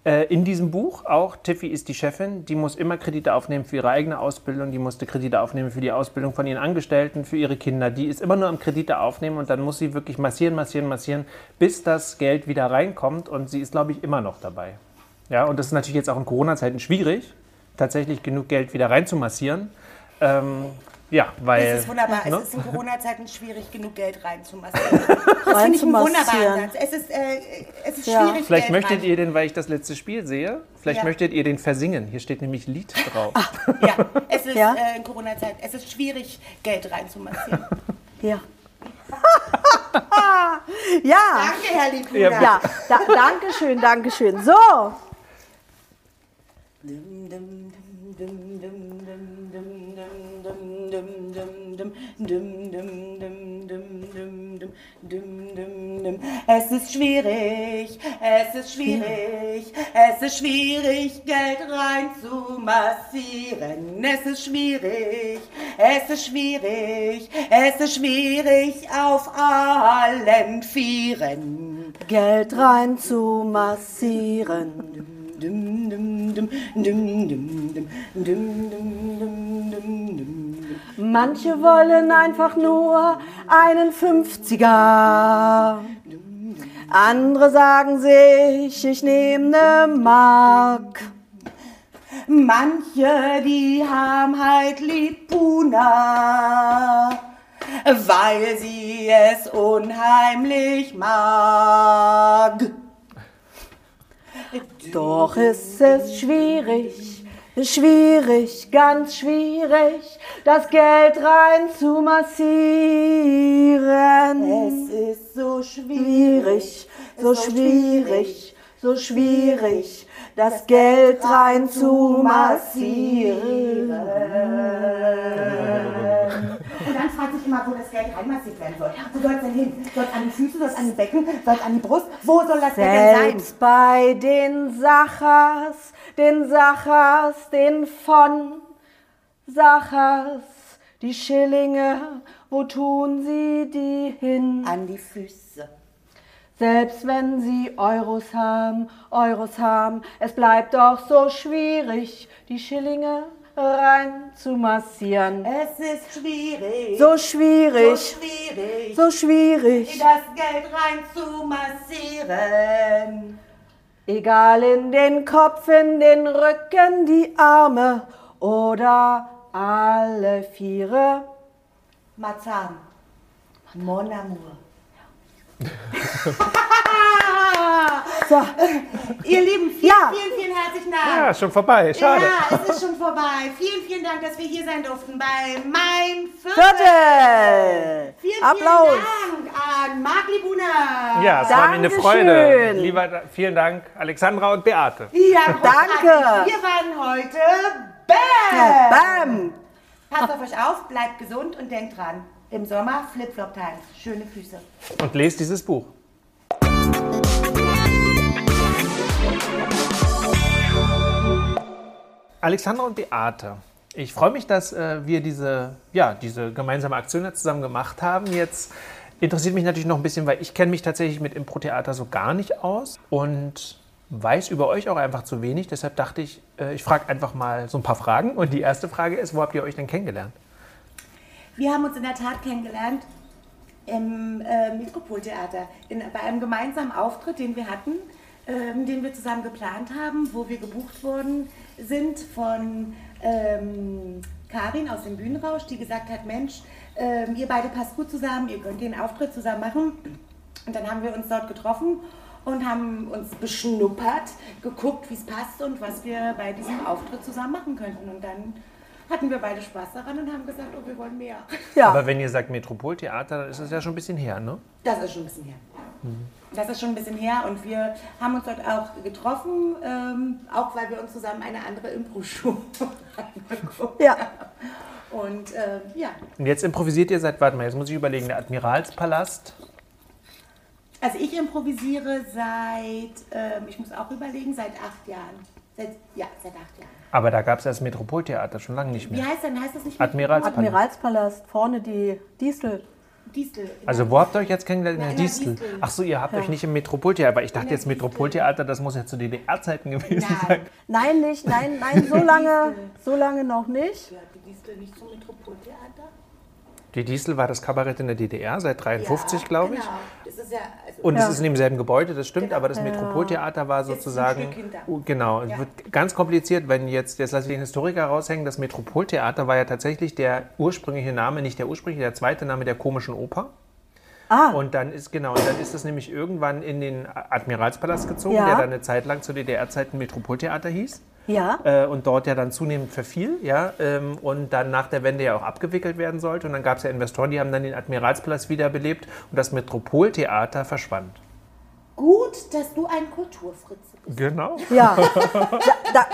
äh, in diesem Buch. Auch Tiffy ist die Chefin, die muss immer Kredite aufnehmen für ihre eigene Ausbildung, die musste Kredite aufnehmen für die Ausbildung von ihren Angestellten, für ihre Kinder. Die ist immer nur am Kredite aufnehmen und dann muss sie wirklich massieren, massieren, massieren, bis das Geld wieder reinkommt und sie ist, glaube ich, immer noch dabei. Ja, und das ist natürlich jetzt auch in Corona-Zeiten schwierig, tatsächlich genug Geld wieder reinzumassieren. Ähm, ja, weil. Es ist wunderbar. ne? Es ist in Corona-Zeiten schwierig, genug Geld reinzumassieren. Das finde ich einen wunderbaren Reinzumassieren. Satz. Es ist, äh, es ist Ja. schwierig, Vielleicht Geld möchtet rein. ihr den, weil ich das letzte Spiel sehe, vielleicht Ja. möchtet ihr den versingen. Hier steht nämlich Lied drauf. Ja, es ist Ja? äh, in Corona-Zeit. Es ist schwierig, Geld reinzumassieren. Ja. ja. Danke, Herr Liebhuber. Ja, Ja, da, danke schön, danke schön. So, Es ist schwierig, es ist schwierig, es ist schwierig, Geld reinzumassieren. Es ist schwierig, es ist schwierig, es ist schwierig auf allen Vieren. Geld rein zu massieren. Dum, dum, dum, dum, dum, dum, dum, dum, dum, dum. Manche wollen einfach nur einen 50er. Andere sagen sich, ich nehme ne Mark. Manche, die haben halt Lipuna, weil sie es unheimlich mag. Doch ist es schwierig, schwierig, ganz schwierig, das Geld rein zu massieren. Es ist so schwierig, schwierig, so schwierig, so schwierig, das Geld rein zu massieren. Fragt sich immer, wo das Geld reinmassiert werden soll. Wo soll es denn hin? Soll es an die Füße, soll es an die Becken, soll es an die Brust? Wo soll das Geld denn sein? Selbst bei den Sachers, den Sachers, den von Sachers, die Schillinge, wo tun sie die hin? An die Füße. Selbst wenn sie Euros haben, Euros haben, es bleibt doch so schwierig, die Schillinge rein zu massieren. Es ist schwierig. So so schwierig, schwierig. so schwierig. das Geld rein zu massieren. Egal in den Kopf, in den Rücken, die Arme oder alle Viere. Marzahn. Mon amour. So, Ihr Lieben, vielen, Ja. vielen, vielen herzlichen Dank. Ja, schon vorbei. Schade. Ja, es ist schon vorbei. Vielen, vielen Dank, dass wir hier sein durften bei Mein Viertel. Viertel. Vielen, Applaus. vielen Dank an Marc Libuna. Ja, es war mir eine Dankeschön. Freude. Lieber, vielen Dank, Alexandra und Beate. Ja, Danke. Wir waren heute Bam. Bam. Passt auf euch auf, bleibt gesund und denkt dran. Im Sommer Flip-Flop Times. Schöne Füße. Und lest dieses Buch. Alexandra und Beate. Ich freue mich, dass äh, wir diese, ja, diese gemeinsame Aktion jetzt zusammen gemacht haben. Jetzt interessiert mich natürlich noch ein bisschen, weil ich kenne mich tatsächlich mit Impro-Theater so gar nicht aus und weiß über euch auch einfach zu wenig. Deshalb dachte ich, äh, ich frage einfach mal so ein paar Fragen. Und die erste Frage ist, wo habt ihr euch denn kennengelernt? Wir haben uns in der Tat kennengelernt im äh, Metropoltheater, bei einem gemeinsamen Auftritt, den wir hatten, ähm, den wir zusammen geplant haben, wo wir gebucht worden sind von ähm, Karin aus dem Bühnenrausch, die gesagt hat, Mensch, ähm, ihr beide passt gut zusammen, ihr könnt den Auftritt zusammen machen. Und dann haben wir uns dort getroffen und haben uns beschnuppert, geguckt, wie es passt und was wir bei diesem Auftritt zusammen machen könnten. Und dann hatten wir beide Spaß daran und haben gesagt, oh, wir wollen mehr. Ja, Aber wenn ihr sagt Metropoltheater, dann ist das ja schon ein bisschen her, ne? Das ist schon ein bisschen her. Das ist schon ein bisschen her und wir haben uns dort auch getroffen, ähm, auch weil wir uns zusammen eine andere Impro-Show angeguckt Ja. haben. Und ähm, ja, Und jetzt improvisiert ihr seit, warte mal, jetzt muss ich überlegen, der Admiralspalast. also ich improvisiere seit, ähm, ich muss auch überlegen, seit acht Jahren. Seit, ja, seit acht Jahren. Aber da gab es das Metropoltheater schon lange nicht Wie mehr. heißt denn, heißt das nicht mehr? Admiralspalast. Admiralspalast, vorne die Distel. Distel. Also wo habt ihr euch jetzt kennengelernt? In der Ja, in der Distel. Distel. Ach so, ihr habt euch nicht im Metropoltheater, aber ich dachte jetzt Metropoltheater, das muss ja zu DDR-Zeiten gewesen Nein. sein. Nein, nicht, nein, nein, so lange, so lange noch nicht. Gehört die Distel nicht zum Metropoltheater? Die Distel war das Kabarett in der DDR seit 53, Ja, glaube ich. Genau. Das ist ja, also Und Ja. es ist in demselben Gebäude, das stimmt, Genau. aber das Metropoltheater war ein sozusagen. Genau, es Ja. wird ganz kompliziert, wenn jetzt, jetzt lasse ich den Historiker raushängen, das Metropoltheater war ja tatsächlich der ursprüngliche Name, nicht der ursprüngliche, der zweite Name der komischen Oper. Ah, Und dann ist, genau, und dann ist es nämlich irgendwann in den Admiralspalast gezogen, Ja. der dann eine Zeit lang zu DDR-Zeiten Metropoltheater hieß. Ja. Äh, und dort ja dann zunehmend verfiel, ja, ähm, und dann nach der Wende ja auch abgewickelt werden sollte. Und dann gab es ja Investoren, die haben dann den Admiralspalast wiederbelebt und das Metropoltheater verschwand. gut, dass du ein Kulturfritze bist. Genau. Ja, da, da,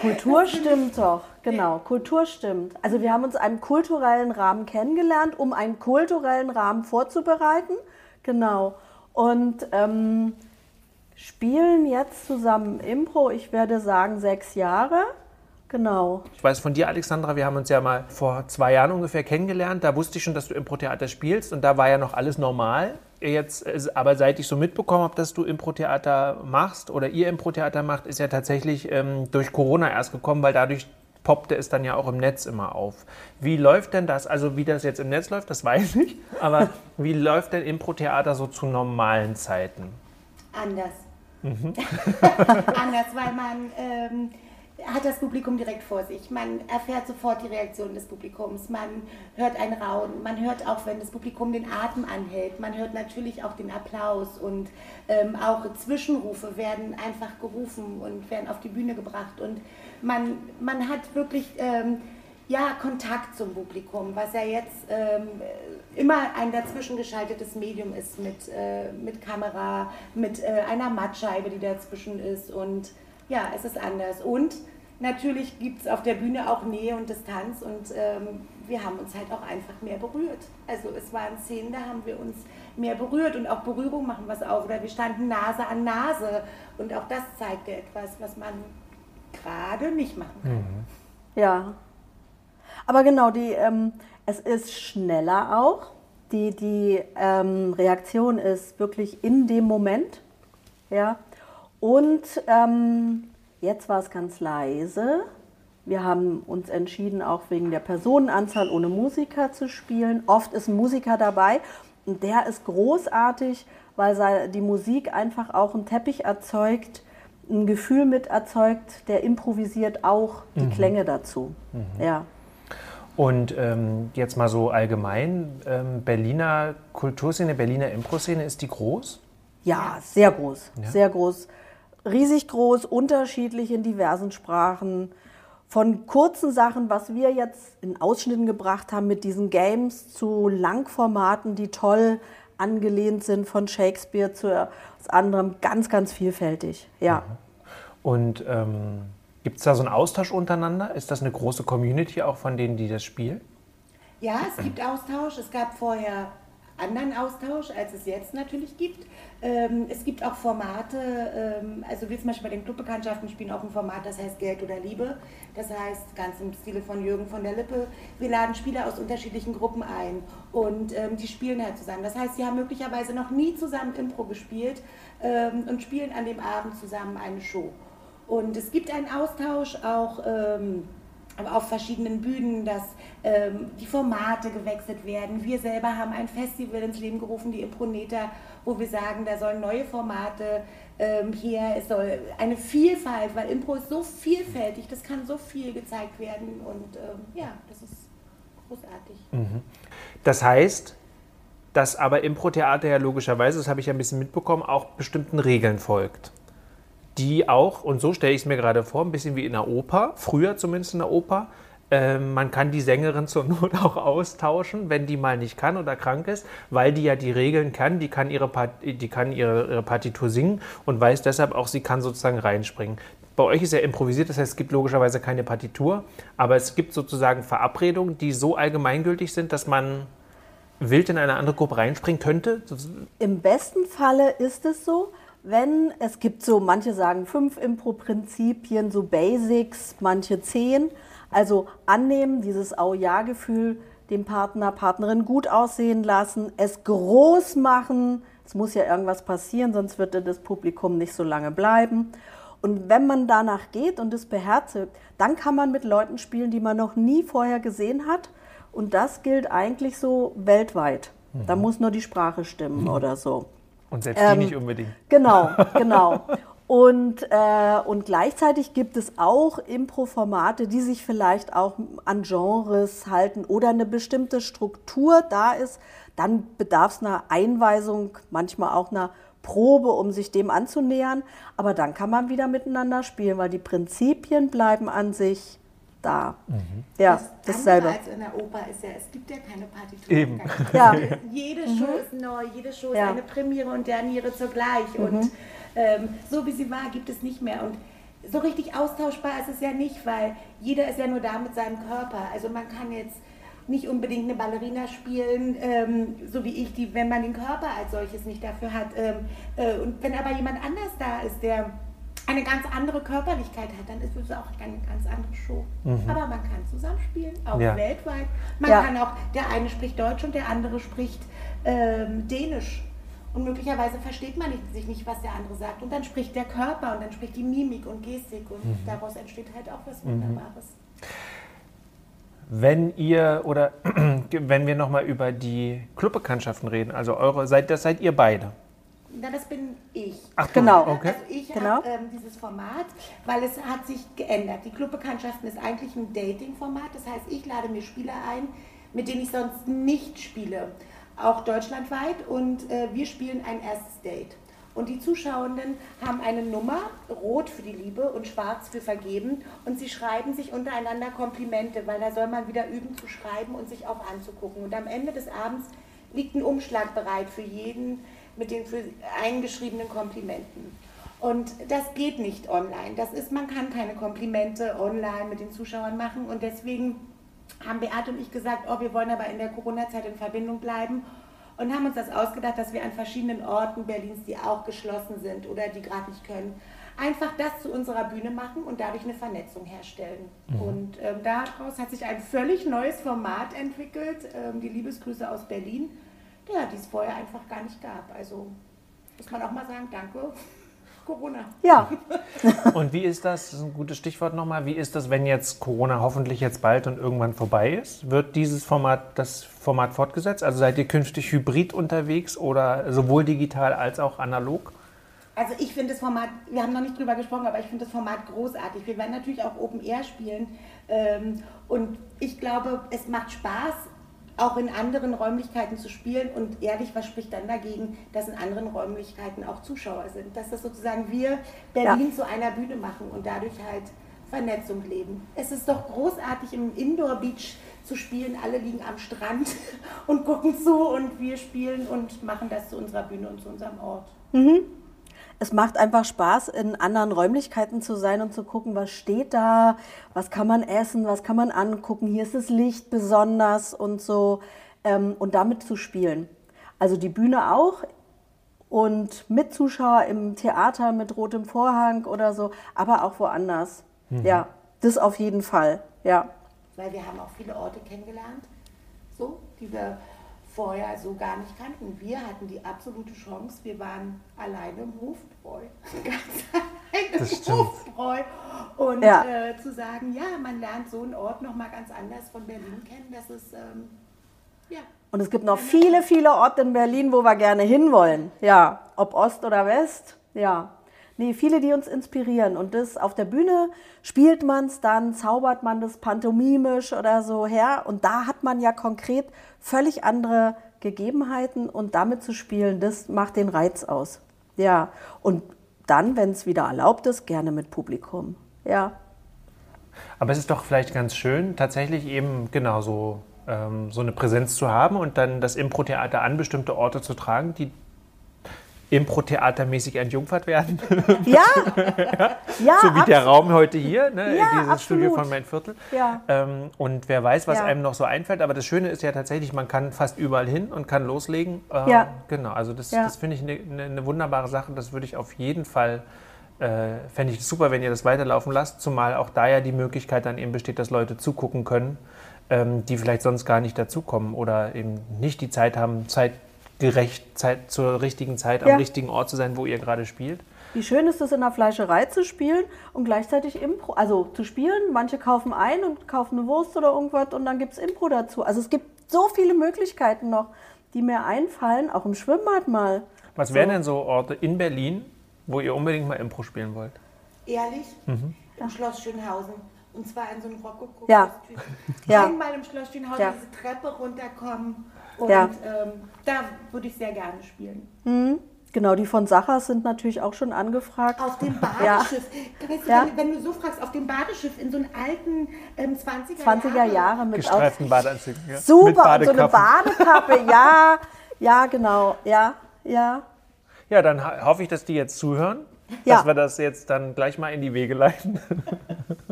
Kultur stimmt doch, genau, Kultur stimmt. Also wir haben uns einen kulturellen Rahmen kennengelernt, um einen kulturellen Rahmen vorzubereiten, genau. Und ähm, spielen jetzt zusammen Impro, ich werde sagen sechs Jahre, genau. Ich weiß von dir, Alexandra, wir haben uns ja mal vor zwei Jahren ungefähr kennengelernt. Da wusste ich schon, dass du Impro-Theater spielst und da war ja noch alles normal. Jetzt, aber seit ich so mitbekommen habe, dass du Impro-Theater machst oder ihr Impro-Theater macht, ist ja tatsächlich ähm, durch Corona erst gekommen, weil dadurch poppte es dann ja auch im Netz immer auf. Wie läuft denn das? Also wie das jetzt im Netz läuft, das weiß ich. Aber wie läuft denn Impro-Theater so zu normalen Zeiten? Anders. Mhm. Anders, weil man ähm, hat das Publikum direkt vor sich. Man erfährt sofort die Reaktion des Publikums. Man hört ein Raunen. Man hört auch, wenn das Publikum den Atem anhält. Man hört natürlich auch den Applaus und ähm, auch Zwischenrufe werden einfach gerufen und werden auf die Bühne gebracht. Und man, man hat wirklich ähm, ja, Kontakt zum Publikum, was ja jetzt ähm, immer ein dazwischen geschaltetes Medium ist mit, äh, mit Kamera, mit äh, einer Mattscheibe, die dazwischen ist. Und ja, es ist anders. Und natürlich gibt es auf der Bühne auch Nähe und Distanz und ähm, wir haben uns halt auch einfach mehr berührt. Also es waren Szenen, da haben wir uns mehr berührt und auch Berührung machen was auf. Oder wir standen Nase an Nase und auch das zeigte etwas, was man gerade nicht machen kann. Ja. Aber genau, die, ähm, es ist schneller auch. Die, die ähm, Reaktion ist wirklich in dem Moment. Ja. Und ähm, jetzt war es ganz leise. Wir haben uns entschieden, auch wegen der Personenanzahl ohne Musiker zu spielen. Oft ist ein Musiker dabei und der ist großartig, weil die Musik einfach auch einen Teppich erzeugt, ein Gefühl mit erzeugt, der improvisiert auch die Klänge dazu. Ja. Und ähm, jetzt mal so allgemein, ähm, Berliner Kulturszene, Berliner Impro-Szene, ist die groß? Ja, sehr groß, sehr groß. Riesig groß, unterschiedlich in diversen Sprachen. Von kurzen Sachen, was wir jetzt in Ausschnitten gebracht haben mit diesen Games, zu Langformaten, die toll angelehnt sind, von Shakespeare zu aus anderem, ganz, ganz vielfältig. Ja. Und ähm, gibt es da so einen Austausch untereinander? Ist das eine große Community auch von denen, die das spielen? Ja, es gibt Austausch. Es gab vorher anderen Austausch, als es jetzt natürlich gibt. Ähm, es gibt auch Formate, ähm, also wir zum Beispiel bei den Clubbekanntschaften spielen auch ein Format, das heißt Geld oder Liebe. Das heißt, ganz im Stile von Jürgen von der Lippe, wir laden Spieler aus unterschiedlichen Gruppen ein und ähm, die spielen halt zusammen. Das heißt, sie haben möglicherweise noch nie zusammen Impro gespielt ähm, und spielen an dem Abend zusammen eine Show. Und es gibt einen Austausch auch. Ähm, auf verschiedenen Bühnen, dass ähm, die Formate gewechselt werden. Wir selber haben ein Festival ins Leben gerufen, die Improneta, wo wir sagen, da sollen neue Formate ähm, her, es soll eine Vielfalt, weil Impro ist so vielfältig, das kann so viel gezeigt werden und ähm, ja, das ist großartig. Mhm. Das heißt, dass aber Impro-Theater ja logischerweise, das habe ich ja ein bisschen mitbekommen, auch bestimmten Regeln folgt die auch, und so stelle ich es mir gerade vor, ein bisschen wie in der Oper, früher zumindest in der Oper, äh, man kann die Sängerin zur Not auch austauschen, wenn die mal nicht kann oder krank ist, weil die ja die Regeln kann, die kann ihre, Part die kann ihre, ihre Partitur singen und weiß deshalb auch, sie kann sozusagen reinspringen. Bei euch ist ja improvisiert, das heißt, es gibt logischerweise keine Partitur, aber es gibt sozusagen Verabredungen, die so allgemeingültig sind, dass man wild in eine andere Gruppe reinspringen könnte? Im besten Falle ist es so wenn es gibt so, manche sagen fünf Impro-Prinzipien, so Basics, manche zehn. Also annehmen, dieses Au-Ja-Gefühl, dem Partner, Partnerin gut aussehen lassen, es groß machen. Es muss ja irgendwas passieren, sonst wird das Publikum nicht so lange bleiben. Und wenn man danach geht und es beherzigt, dann kann man mit Leuten spielen, die man noch nie vorher gesehen hat. Und das gilt eigentlich so weltweit. Mhm. Da muss nur die Sprache stimmen mhm. oder so. Und selbst die ähm, nicht unbedingt. Genau, genau. Und, äh, und gleichzeitig gibt es auch Impro-Formate, die sich vielleicht auch an Genres halten oder eine bestimmte Struktur da ist. Dann bedarf es einer Einweisung, manchmal auch einer Probe, um sich dem anzunähern. Aber dann kann man wieder miteinander spielen, weil die Prinzipien bleiben an sich da. Mhm. Ja, das dasselbe. als in der Oper ist ja, es gibt ja keine Partitur. Eben. Ja. Jede mhm. Show ist neu, jede Show ja. ist eine Premiere und Derniere zugleich. Mhm. Und ähm, so wie sie war, gibt es nicht mehr. Und so richtig austauschbar ist es ja nicht, weil jeder ist ja nur da mit seinem Körper. Also man kann jetzt nicht unbedingt eine Ballerina spielen, ähm, so wie ich, die, wenn man den Körper als solches nicht dafür hat. Ähm, äh, und wenn aber jemand anders da ist, der eine ganz andere Körperlichkeit hat, dann ist es auch eine ganz andere Show. Mhm. Aber man kann zusammenspielen, auch ja. weltweit. Man ja. kann auch, der eine spricht Deutsch und der andere spricht ähm, Dänisch. Und möglicherweise versteht man nicht, sich nicht, was der andere sagt. Und dann spricht der Körper und dann spricht die Mimik und Gestik und mhm. daraus entsteht halt auch was mhm. Wunderbares. Wenn ihr oder wenn wir nochmal über die Clubbekanntschaften reden, also eure, seid, das seid ihr beide. Na, das bin ich. Ach, genau. Okay. Also ich genau. habe ähm, dieses Format, weil es hat sich geändert. Die Clubbekanntschaften ist eigentlich ein Dating-Format. Das heißt, ich lade mir Spieler ein, mit denen ich sonst nicht spiele. Auch deutschlandweit. Und äh, wir spielen ein erstes Date. Und die Zuschauenden haben eine Nummer, rot für die Liebe und schwarz für vergeben. Und sie schreiben sich untereinander Komplimente, weil da soll man wieder üben zu schreiben und sich auch anzugucken. Und am Ende des Abends liegt ein Umschlag bereit für jeden, mit den für eingeschriebenen Komplimenten. Und das geht nicht online. Das ist, man kann keine Komplimente online mit den Zuschauern machen. Und deswegen haben Beate und ich gesagt, oh, wir wollen aber in der Corona-Zeit in Verbindung bleiben und haben uns das ausgedacht, dass wir an verschiedenen Orten Berlins, die auch geschlossen sind oder die gerade nicht können, einfach das zu unserer Bühne machen und dadurch eine Vernetzung herstellen. Mhm. Und ähm, daraus hat sich ein völlig neues Format entwickelt, ähm, die Liebesgrüße aus Berlin ja, die es vorher einfach gar nicht gab. Also muss man auch mal sagen, danke. Corona. Ja. und wie ist das, das ist ein gutes Stichwort nochmal, wie ist das, wenn jetzt Corona hoffentlich jetzt bald und irgendwann vorbei ist? Wird dieses Format, das Format fortgesetzt? Also seid ihr künftig hybrid unterwegs oder sowohl digital als auch analog? Also ich finde das Format, wir haben noch nicht drüber gesprochen, aber ich finde das Format großartig. Wir werden natürlich auch Open Air spielen ähm, und ich glaube, es macht Spaß, auch in anderen Räumlichkeiten zu spielen. Und ehrlich, was spricht dann dagegen, dass in anderen Räumlichkeiten auch Zuschauer sind? Dass das sozusagen wir Berlin ja. zu einer Bühne machen und dadurch halt Vernetzung leben. Es ist doch großartig im Indoor Beach zu spielen. Alle liegen am Strand und gucken zu und wir spielen und machen das zu unserer Bühne und zu unserem Ort. Mhm es macht einfach Spaß, in anderen Räumlichkeiten zu sein und zu gucken, was steht da, was kann man essen, was kann man angucken. Hier ist das Licht besonders und so. Ähm, und damit zu spielen. Also die Bühne auch und mit Zuschauer im Theater mit rotem Vorhang oder so, aber auch woanders. Mhm. Ja, das auf jeden Fall. Ja. Weil wir haben auch viele Orte kennengelernt, so, die wir vorher so gar nicht kannten. Wir hatten die absolute Chance, wir waren alleine im Hof, boy, ganz ein Das stimmt. Hofbräu. Und Ja. äh, zu sagen, ja, man lernt so einen Ort nochmal ganz anders von Berlin kennen, das ist, ähm, ja. Und es gibt noch viele, viele Orte in Berlin, wo wir gerne hinwollen. Ja, ob Ost oder West. Ja. Nee, viele, die uns inspirieren. Und das auf der Bühne spielt man es dann, zaubert man das pantomimisch oder so her. Und da hat man ja konkret völlig andere Gegebenheiten. Und damit zu spielen, das macht den Reiz aus. Ja. Und dann, wenn es wieder erlaubt ist, gerne mit Publikum. Ja. Aber es ist doch vielleicht ganz schön, tatsächlich eben genau so, ähm, so eine Präsenz zu haben und dann das Impro-Theater an bestimmte Orte zu tragen, die Impro-Theatermäßig entjungfert werden. Ja, ja so wie der absolut. Raum heute hier, ne? Ja, dieses absolut. Studio von Mein Viertel. Ja. Ähm, und wer weiß, was Ja. einem noch so einfällt. Aber das Schöne ist ja tatsächlich, man kann fast überall hin und kann loslegen. Ähm, Ja. Genau, also das, das finde ich eine ne, ne wunderbare Sache. Das würde ich auf jeden Fall, äh, fände ich super, wenn ihr das weiterlaufen lasst. Zumal auch da ja die Möglichkeit dann eben besteht, dass Leute zugucken können, ähm, die vielleicht sonst gar nicht dazukommen oder eben nicht die Zeit haben, zeitgerecht, Zeit, zur richtigen Zeit am Ja. richtigen Ort zu sein, wo ihr gerade spielt. Wie schön ist es, in der Fleischerei zu spielen und gleichzeitig Impro, also zu spielen. Manche kaufen ein und kaufen eine Wurst oder irgendwas und dann gibt es Impro dazu. Also es gibt so viele Möglichkeiten noch, die mir einfallen, auch im Schwimmbad mal. Was wären denn so Orte in Berlin, wo ihr unbedingt mal Impro spielen wollt? Ehrlich? Im Schloss Schönhausen. Und zwar in so einem rokoko Ja. Ja. Einmal im Schloss Schönhausen Ja. diese Treppe runterkommen. Und Ja. ähm, da würde ich sehr gerne spielen. Genau, die von Sachers sind natürlich auch schon angefragt. Auf dem Badeschiff. Weißt du, Ja. wenn, wenn du so fragst, auf dem Badeschiff in so einem alten ähm, 20er, 20er Jahre mit Gestreiften Badeanzügen. Ja? Mit super und so eine Badekappen. Badekappe. Ja, ja, genau. Ja, ja. Ja, dann ho- hoffe ich, dass die jetzt zuhören, Ja. dass wir das jetzt dann gleich mal in die Wege leiten.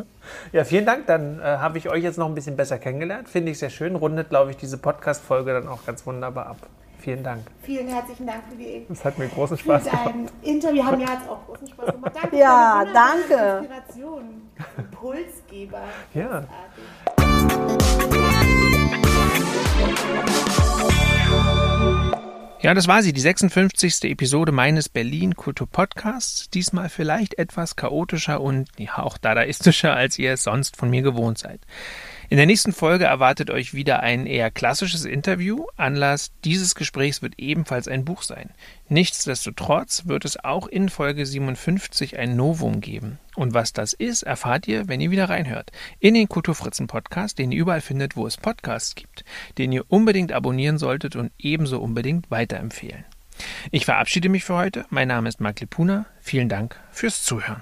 ja, vielen Dank. Dann äh, habe ich euch jetzt noch ein bisschen besser kennengelernt. Finde ich sehr schön. Rundet, glaube ich, diese Podcast-Folge dann auch ganz wunderbar ab. Vielen Dank. Vielen herzlichen Dank für die Das hat mir großen Spaß gemacht. dein Interview. Haben mir jetzt auch großen Spaß gemacht. Danke Ja, für danke. Inspiration. Impulsgeber. Ja. Großartig. Ja, das war sie, die 56. Episode meines Berlin Kultur Podcasts. Diesmal vielleicht etwas chaotischer und ja, auch dadaistischer, als ihr es sonst von mir gewohnt seid. In der nächsten Folge erwartet euch wieder ein eher klassisches Interview. Anlass dieses Gesprächs wird ebenfalls ein Buch sein. Nichtsdestotrotz wird es auch in Folge 57 ein Novum geben. Und was das ist, erfahrt ihr, wenn ihr wieder reinhört. In den Kulturfritzen Podcast, den ihr überall findet, wo es Podcasts gibt, den ihr unbedingt abonnieren solltet und ebenso unbedingt weiterempfehlen. Ich verabschiede mich für heute. Mein Name ist Mark Lepuna. Vielen Dank fürs Zuhören.